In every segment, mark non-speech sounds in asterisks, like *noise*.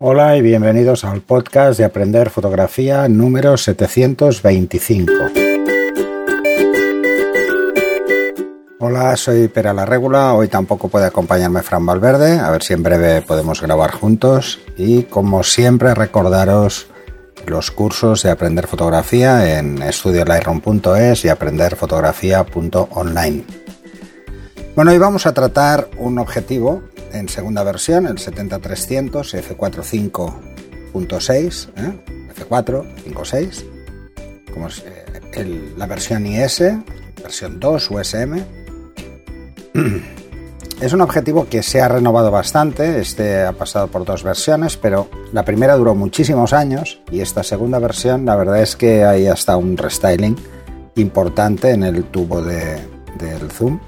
Hola y bienvenidos al podcast de Aprender Fotografía número 725. Hola, soy Pera la Regula. Hoy tampoco puede acompañarme Fran Valverde. A ver si en breve podemos grabar juntos. Y como siempre, recordaros los cursos de Aprender Fotografía en estudiolightroom.es y aprenderfotografía.online. Bueno, hoy vamos a tratar un objetivo en segunda versión, el 70300 f4.5.6, f4, 5.6, como es eh, la versión IS, versión 2 USM. *clears throat* Es un objetivo que se ha renovado bastante, este ha pasado por dos versiones, pero la primera duró muchísimos años y esta segunda versión la verdad es que hay hasta un restyling importante en el tubo de, del zoom.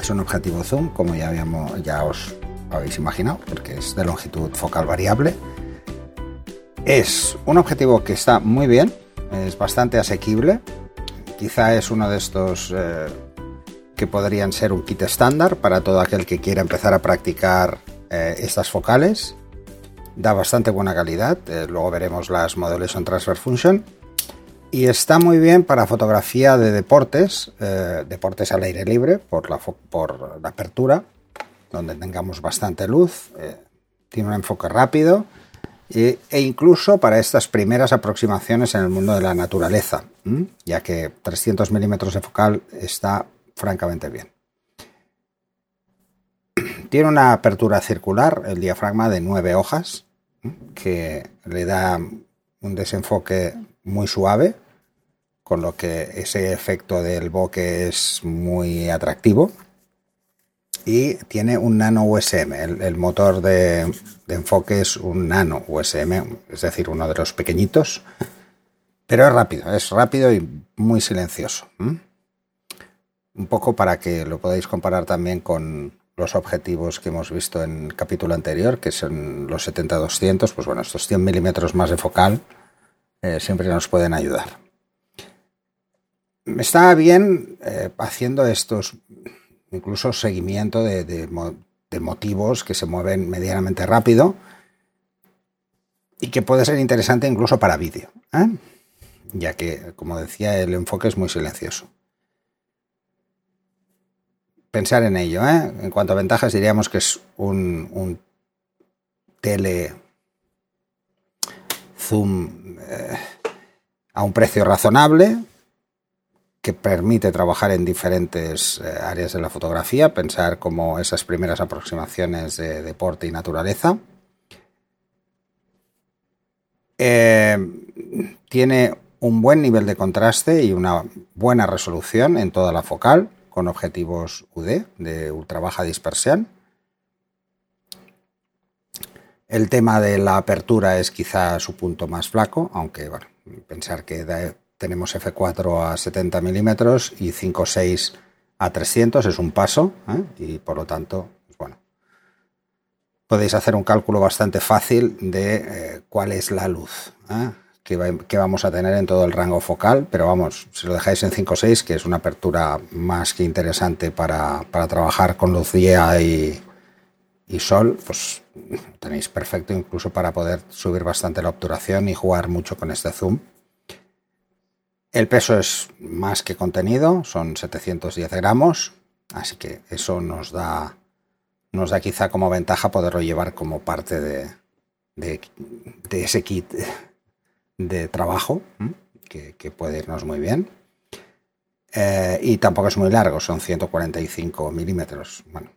Es un objetivo zoom, como ya, habíamos, ya os habéis imaginado, porque es de longitud focal variable. Es un objetivo que está muy bien, es bastante asequible. Quizá es uno de estos... Eh, que podrían ser un kit estándar para todo aquel que quiera empezar a practicar eh, estas focales. Da bastante buena calidad, eh, luego veremos las Modulation Transfer Function. Y está muy bien para fotografía de deportes, eh, deportes al aire libre, por la, por la apertura, donde tengamos bastante luz. tiene un enfoque rápido e incluso para estas primeras aproximaciones en el mundo de la naturaleza, ya que 300 milímetros de focal está francamente bien. *clears throat* Tiene una apertura circular, el diafragma de nueve hojas, que le da un desenfoque muy suave, con lo que ese efecto del bokeh es muy atractivo. Y tiene un nano USM, el, motor de, enfoque es un nano USM, es decir, uno de los pequeñitos, pero es rápido, es rápido y muy silencioso un poco para que lo podáis comparar también con los objetivos que hemos visto en el capítulo anterior, que son los 70-200, pues bueno, estos 100 milímetros más de focal eh, siempre nos pueden ayudar. Está bien eh, haciendo estos, incluso seguimiento de, motivos que se mueven medianamente rápido y que puede ser interesante incluso para vídeo, ¿eh? ya que, como decía, el enfoque es muy silencioso pensar en ello. ¿eh? En cuanto a ventajas, diríamos que es un, tele zoom eh, a un precio razonable que permite trabajar en diferentes eh, áreas de la fotografía, pensar como esas primeras aproximaciones de deporte y naturaleza. tiene un buen nivel de contraste y una buena resolución en toda la focal con objetivos UD de ultra baja dispersión. El tema de la apertura es quizá su punto más flaco, aunque bueno, pensar que tenemos f4 a 70 milímetros y 5.6 a 300 es un paso ¿eh? y por lo tanto, pues bueno, podéis hacer un cálculo bastante fácil de eh, cuál es la luz. ¿eh? Que, vamos a tener en todo el rango focal, pero vamos, si lo dejáis en 5.6, que es una apertura más que interesante para, trabajar con luz guía y, sol, pues tenéis perfecto incluso para poder subir bastante la obturación y jugar mucho con este zoom. El peso es más que contenido, son 710 gramos, así que eso nos da, nos da quizá como ventaja poderlo llevar como parte de, de ese kit de trabajo, que, puede irnos muy bien. Eh, y tampoco es muy largo, son 145 milímetros, bueno,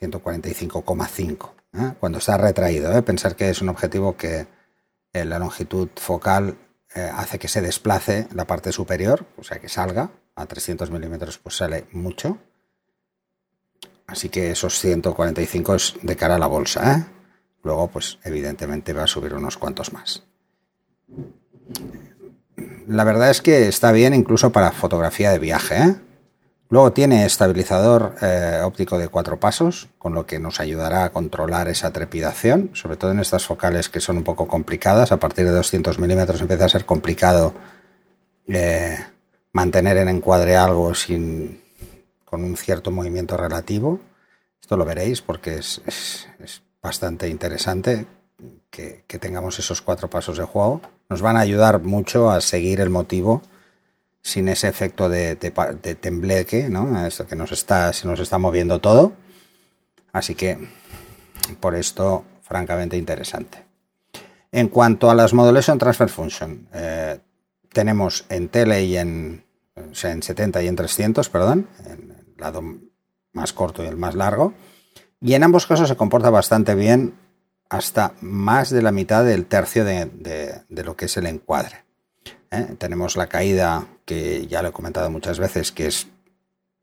145,5. ¿eh? Cuando está retraído, ¿eh? pensar que es un objetivo que la longitud focal hace que se desplace la parte superior, o sea que salga a 300 milímetros, pues sale mucho. Así que esos 145 es de cara a la bolsa. Luego, pues evidentemente va a subir unos cuantos más la verdad es que está bien incluso para fotografía de viaje. ¿eh? Luego tiene estabilizador eh, óptico de cuatro pasos, con lo que nos ayudará a controlar esa trepidación, sobre todo en estas focales que son un poco complicadas. A partir de 200 milímetros empieza a ser complicado eh, mantener en encuadre algo sin, con un cierto movimiento relativo. Esto lo veréis porque es bastante interesante que, tengamos esos cuatro pasos de juego. Nos van a ayudar mucho a seguir el motivo sin ese efecto de, tembleque, ¿no? Que nos está, se nos está moviendo todo. Así que por esto, francamente interesante. En cuanto a las Modulation Transfer Function, eh, tenemos en tele y en, en 70 y en 300, perdón, en el lado más corto y el más largo. Y en ambos casos se comporta bastante bien hasta más de la mitad del tercio de, lo que es el encuadre. ¿eh? Tenemos la caída, que ya lo he comentado muchas veces, que es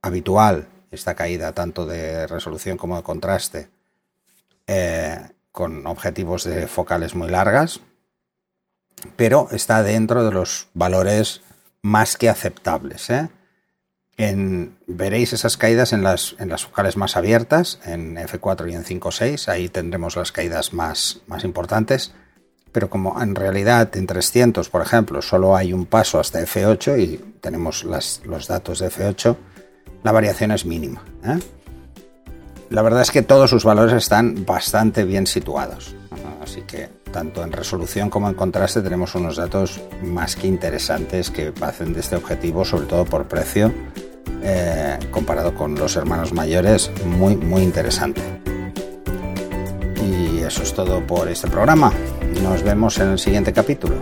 habitual, esta caída tanto de resolución como de contraste, eh, con objetivos de focales muy largas, pero está dentro de los valores más que aceptables. ¿eh? Veréis esas caídas en las, en las focales más abiertas, en F4 y en 5.6, ahí tendremos las caídas más, más importantes, pero como en realidad en 300, por ejemplo, solo hay un paso hasta F8 y tenemos los datos de F8, la variación es mínima. ¿eh? La verdad es que todos sus valores están bastante bien situados, así que tanto en resolución como en contraste tenemos unos datos más que interesantes que hacen de este objetivo, sobre todo por precio, eh, comparado con los hermanos mayores, muy, muy interesante. Y eso es todo por este programa. Nos vemos en el siguiente capítulo.